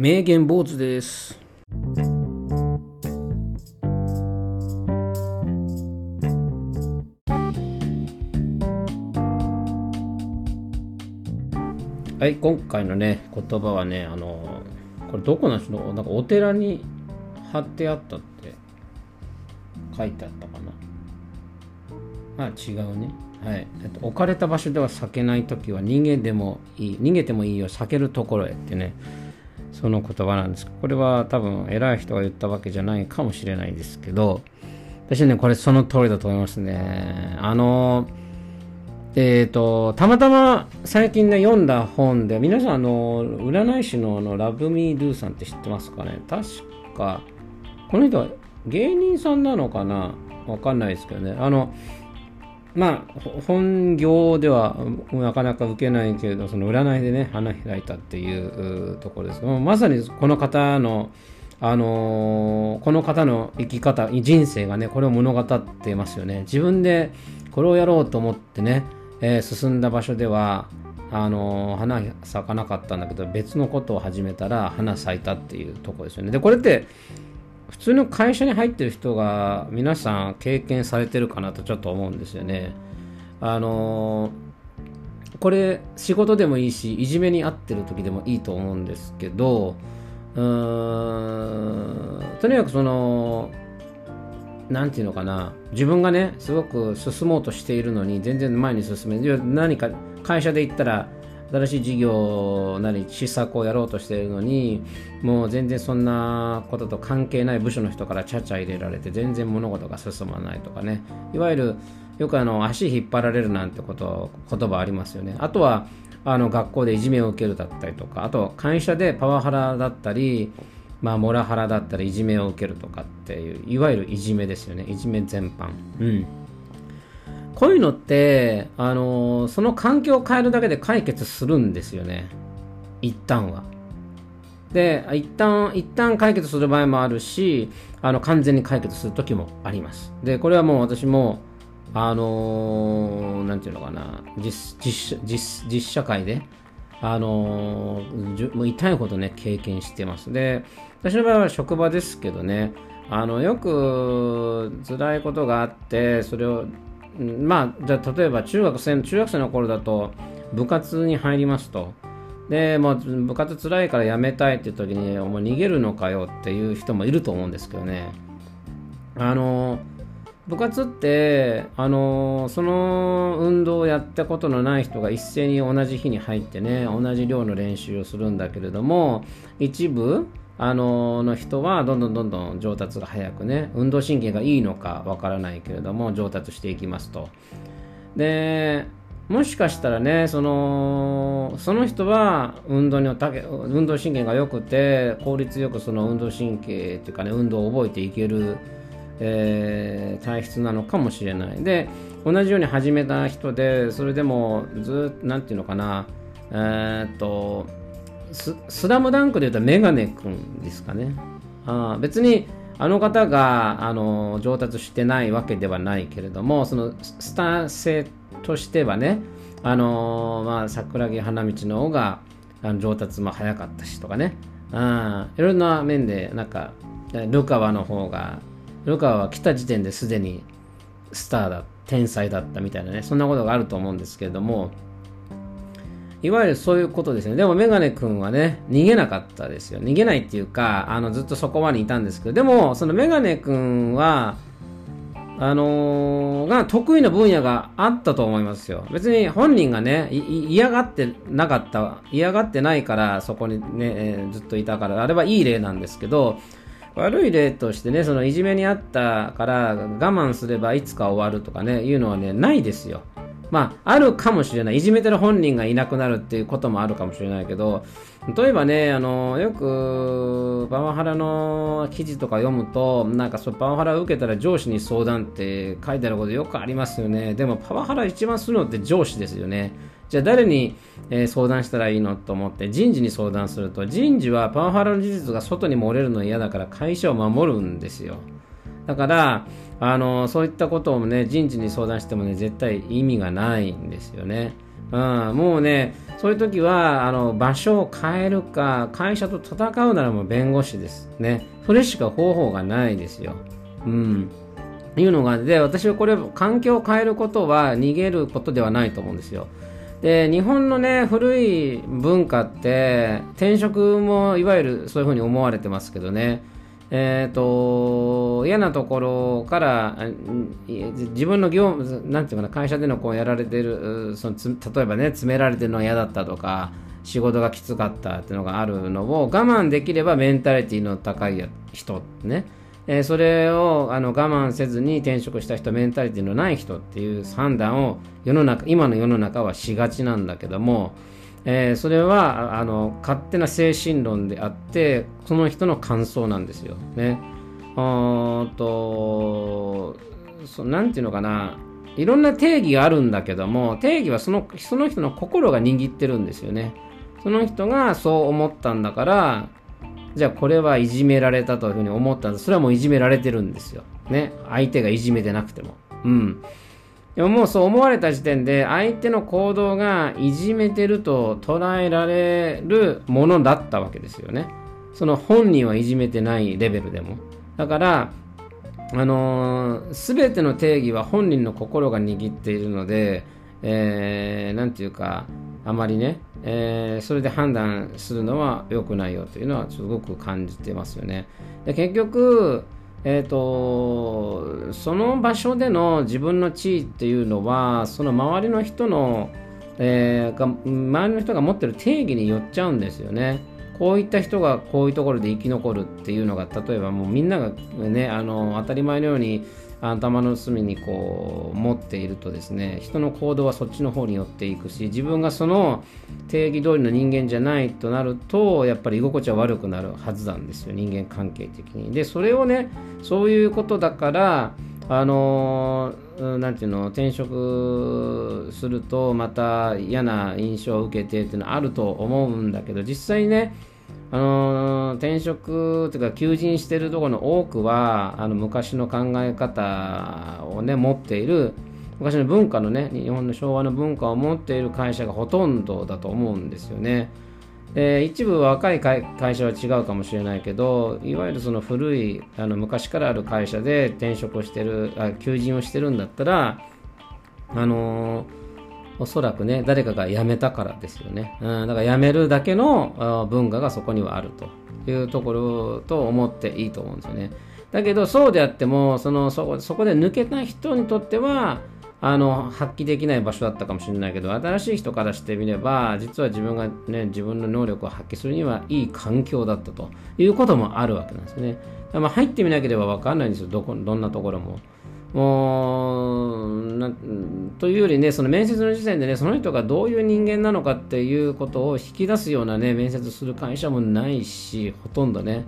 名言坊主です。はい、今回のね、言葉はね、あの、これどこなんでしょうなんかお寺に貼ってあったって書いてあったかな。あ、違うね。はい。えっと、置かれた場所では避けないときは逃げでもいい、逃げてもいいよ、避けるところへってね、その言葉なんです。これは多分偉い人が言ったわけじゃないかもしれないですけど、私ね、これその通りだと思いますね。あの、えっ、と、たまたま最近ね、読んだ本で、皆さん、あの、占い師のあのラブミードゥさんって知ってますかね？確か、この人は芸人さんなのかな？わかんないですけどね。あの、まあ、本業ではなかなか受けないけれど、その占いでね、花開いたっていうところです。まさにこの方の、あのーこの方の生き方、人生がね、これを物語ってますよね。自分でこれをやろうと思ってね、えー進んだ場所では、あのー花咲かなかったんだけど、別のことを始めたら花咲いたっていうところですよね。で、これって、普通の会社に入ってる人が皆さん経験されてるかなとちょっと思うんですよね。あのこれ仕事でもいいしいじめに遭ってる時でもいいと思うんですけどうーんとにかくそのなんていうのかな自分がねすごく進もうとしているのに全然前に進めい何か会社で行ったら新しい事業なり施策をやろうとしているのにもう全然そんなことと関係ない部署の人からちゃちゃ入れられて全然物事が進まないとかね。いわゆるよくあの足引っ張られるなんてこと言葉ありますよね。あとはあの学校でいじめを受けるだったりとかあと会社でパワハラだったりまあ、モラハラだったりいじめを受けるとかっていういわゆるいじめですよね。いじめ全般。うん。こういうのって、あのその環境を変えるだけで解決するんですよね。一旦は。で一旦一旦解決する場合もあるしあの完全に解決する時もあります。でこれはもう私もあのーなんていうのかな。実実実実社会であのーもう痛いほどね経験してます。で私の場合は職場ですけどね。あのよく辛いことがあってそれをまあじゃあ例えば中学生中学生の頃だと部活に入りますと。でもう部活辛いから辞めたいっていう時にお前逃げるのかよっていう人もいると思うんですけどね。あの部活ってあのその運動をやったことのない人が一斉に同じ日に入ってね同じ量の練習をするんだけれども一部あのの人はどんどんどんどん上達が早くね運動神経がいいのかわからないけれども上達していきますと。でもしかしたらねそのその人は運動にたけ運動神経が良くて効率よくその運動神経っていうかね運動を覚えていけるえー体質なのかもしれない。で同じように始めた人でそれでもずっとなんていうのかなえーっとススラムダンクでいうとメガネ君ですかね。あ別にあの方があの上達してないわけではないけれどもそのスター性としてはねあのまあ桜木花道の方があの上達も早かったしとかね。あいろんな面でなんかルカワの方がルカワは来た時点ですでにスターだ天才だったみたいなねそんなことがあると思うんですけれどもいわゆるそういうことですね。でもメガネ君はね、逃げなかったですよ。逃げないっていうか、あの、ずっとそこまでいたんですけど、でも、そのメガネ君は、あのーが得意な分野があったと思いますよ。別に本人がね、嫌がってなかった、嫌がってないからそこにね、えーずっといたから、あれはいい例なんですけど、悪い例としてね、そのいじめにあったから我慢すればいつか終わるとかね、いうのはね、ないですよ。まあ、あるかもしれない。いじめてる本人がいなくなるっていうこともあるかもしれないけど、例えばね、あの、よく、パワハラの記事とか読むと、なんかそう、パワハラを受けたら上司に相談って書いてあることよくありますよね。でも、パワハラ一番するのって上司ですよね。じゃあ誰に、えー相談したらいいのと思って人事に相談すると人事はパワハラの事実が外に漏れるの嫌だから会社を守るんですよだからあのそういったことをね人事に相談してもね絶対意味がないんですよねうん、もうね、そういう時はあの場所を変えるか、会社と戦うならもう弁護士です。ね。それしか方法がないですよ。うん。いうのがで、私はこれ、環境を変えることは逃げることではないと思うんですよ。で日本のね古い文化って転職もいわゆるそういうふうに思われてますけどねえーと、嫌なところから自分の業務なんていうかな会社でのこうやられてるその例えばね詰められてるのが嫌だったとか仕事がきつかったっていうのがあるのを我慢できればメンタリティの高い人ね。えー、それをあの我慢せずに転職した人メンタリティのない人っていう判断を世の中今の世の中はしがちなんだけども、えー、それはあの勝手な精神論であってその人の感想なんですよ。ね。あとそなんていうのかないろんな定義があるんだけども定義はそのその人の心が握ってるんですよね。その人がそう思ったんだからじゃあこれはいじめられたというふうに思ったんですそれはもういじめられてるんですよ。ね。相手がいじめてなくても。うん。でももうそう思われた時点で相手の行動がいじめてると捉えられるものだったわけですよね。その本人はいじめてないレベルでも。だから、あのー、全ての定義は本人の心が握っているので、えー、なんていうか、あまりね、えー、それで判断するのは良くないよというのはすごく感じてますよね。で結局、えーと、その場所での自分の地位っていうのはその周りの人の、えー、が周りの人が持ってる定義によっちゃうんですよね。こういった人がこういうところで生き残るっていうのが例えばもうみんながねあの当たり前のように頭の隅にこう持っているとですね人の行動はそっちの方に寄っていくし自分がその定義通りの人間じゃないとなるとやっぱり居心地は悪くなるはずなんですよ人間関係的に。でそれをねそういうことだからあの何て言うの転職するとまた嫌な印象を受けてっていうのはあると思うんだけど実際ねあの転職というか求人してるところの多くはあの昔の考え方をね持っている昔の文化のね日本の昭和の文化を持っている会社がほとんどだと思うんですよね。で一部若い会社は違うかもしれないけどいわゆるその古いあの昔からある会社で転職をしてるあ求人をしてるんだったらあのーおそらくね、誰かが辞めたからですよね。うん、だから辞めるだけの文化がそこにはあるというところと思っていいと思うんですよね。だけど、そうであっても、そのそこそこで抜けた人にとっては、あの発揮できない場所だったかもしれないけど新しい人からしてみれば実は自分がね自分の能力を発揮するにはいい環境だったということもあるわけなんですね。まあ、入ってみなければ分かんないんですよどこどんなところも。もうなというよりねその面接の時点でねその人がどういう人間なのかっていうことを引き出すようなね面接する会社もないしほとんどね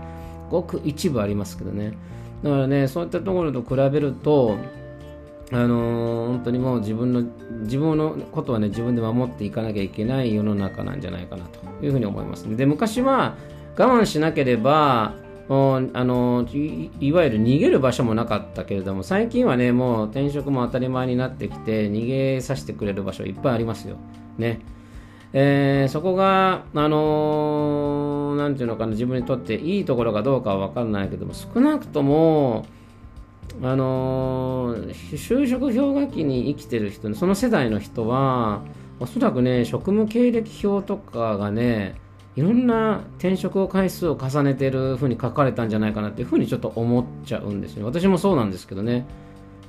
ごく一部ありますけどね。だからねそういったところと比べるとあのー、本当にもう自分の自分のことはね自分で守っていかなきゃいけない世の中なんじゃないかなというふうに思います。ねで昔は我慢しなければあのいわゆる逃げる場所もなかったけれども最近はねもう転職も当たり前になってきて逃げさせてくれる場所いっぱいありますよ。ねえー、そこが、あのー、なんていうのかな、自分にとっていいところかどうかは分からないけども、少なくとも、あのー、就職氷河期に生きてる人、その世代の人は、おそらくね、職務経歴表とかがね、いろんな転職を回数を重ねてるふうに書かれたんじゃないかなっていうふうにちょっと思っちゃうんですよ。私もそうなんですけどね。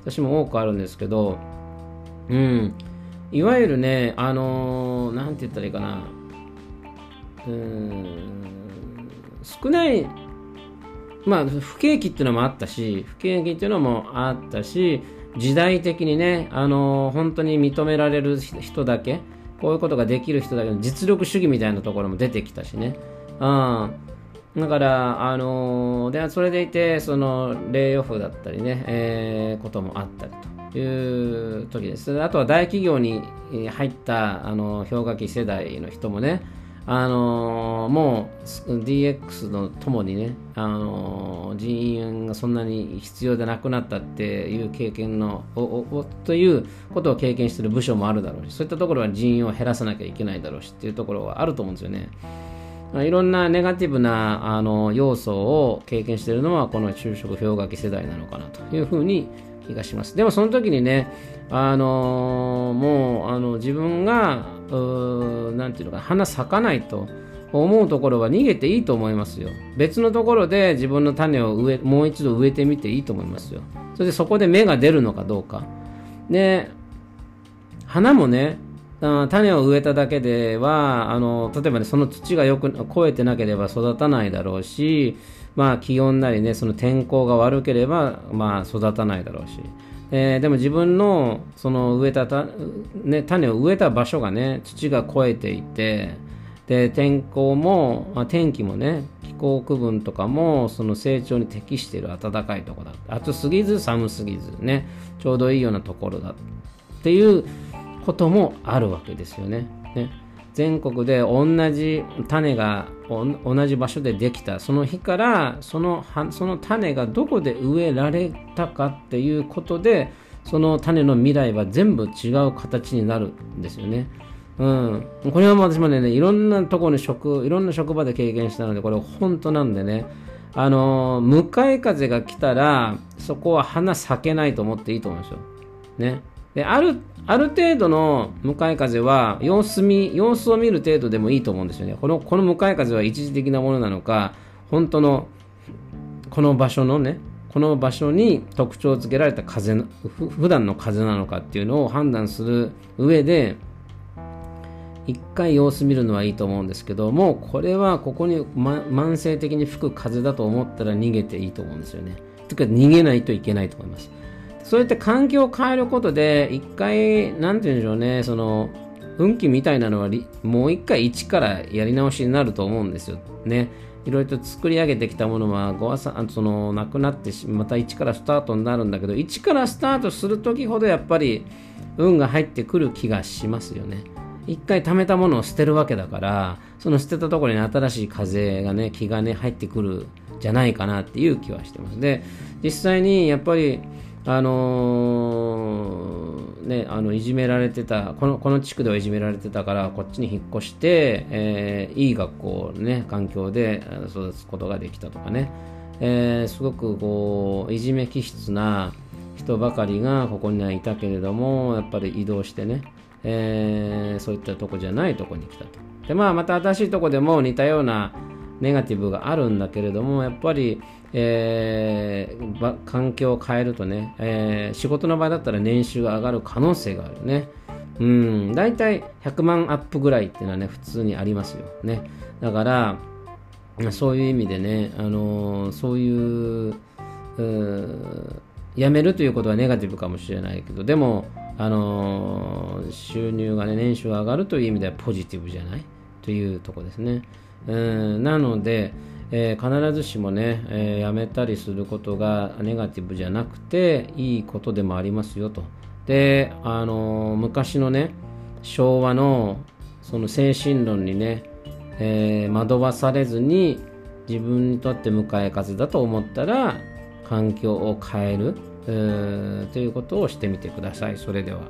私も多くあるんですけど、うん。いわゆるね、あのー、なんて言ったらいいかな。うん、少ない、まあ、不景気っていうのもあったし、不景気っていうのもあったし、時代的にね、あのー、本当に認められる人だけ、こういうことができる人だけど実力主義みたいなところも出てきたしね。うん。だから、あのー、で、それでいて、その、レイオフだったりね、えー、こともあったりという時です。あとは大企業に入った、あの、氷河期世代の人もね、あのー、もう DX のともにね、あのー、人員がそんなに必要でなくなったっていう経験のということを経験している部署もあるだろうしそういったところは人員を減らさなきゃいけないだろうしっていうところはあると思うんですよね。いろんなネガティブなあの要素を経験しているのはこの就職氷河期世代なのかなというふうに気がします。でもその時にね、あの、もうあの自分が何て言うのか花咲かないと思うところは逃げていいと思いますよ。別のところで自分の種を植えもう一度植えてみていいと思いますよ。それでそこで芽が出るのかどうか。で、花もね、種を植えただけではあの例えば、ね、その土がよく肥えてなければ育たないだろうし、まあ、気温なりねその天候が悪ければ、まあ、育たないだろうし、えー、でも自分のその植えたた、ね、種を植えた場所がね土が肥えていてで天候も、まあ、天気もね気候区分とかもその成長に適している暖かいところだ。暑すぎず寒すぎずねちょうどいいようなところだ。っていうこともあるわけですよね。ね。全国で同じ種が同じ場所でできたその日からそのその種がどこで植えられたかっていうことでその種の未来は全部違う形になるんですよね。うん、これは私もねいろんなところに職いろんな職場で経験したのでこれ本当なんでねあの向かい風が来たらそこは花咲けないと思っていいと思うんですよ。ね。であるある程度の向かい風は様子見様子を見る程度でもいいと思うんですよねこのこの向かい風は一時的なものなのか本当のこの場所のねこの場所に特徴をつけられた風の普段の風なのかっていうのを判断する上で一回様子見るのはいいと思うんですけどもこれはここに、ま、慢性的に吹く風だと思ったら逃げていいと思うんですよね。というか逃げないといけないと思います。そうやって環境を変えることで、一回、なんて言うんでしょうね、その、運気みたいなのは、もう一回一からやり直しになると思うんですよ。ね。いろいろと作り上げてきたものは、ごあさその、なくなってまた一からスタートになるんだけど、一からスタートするときほどやっぱり、運が入ってくる気がしますよね。一回貯めたものを捨てるわけだから、その捨てたところに新しい風がね、気がね、入ってくるじゃないかなっていう気はしてます。で、実際にやっぱり、あのー、ね、あのいじめられてたこのこの地区ではいじめられてたからこっちに引っ越して、えー、いい学校、ね、環境で育つことができたとかね、えー、すごくこういじめ気質な人ばかりがここにはいたけれどもやっぱり移動してね、えー、そういったとこじゃないとこに来たと。でまあまた新しいとこでも似たようなネガティブがあるんだけれどもやっぱりえー、環境を変えるとね、えー、仕事の場合だったら年収が上がる可能性があるね。うん、大体100万アップぐらいっていうのはね、普通にありますよ。ね。だから、そういう意味でね、あのー、そういう、う辞めるということはネガティブかもしれないけど、でも、あのー、収入がね、年収が上がるという意味ではポジティブじゃない？というとこですね。うんなので、えー、必ずしもね、えー、やめたりすることがネガティブじゃなくていいことでもありますよと。で、あのー、昔のね、昭和のその精神論にね、え惑わされずに自分にとって向かい風だと思ったら環境を変えるということをしてみてください。それでは。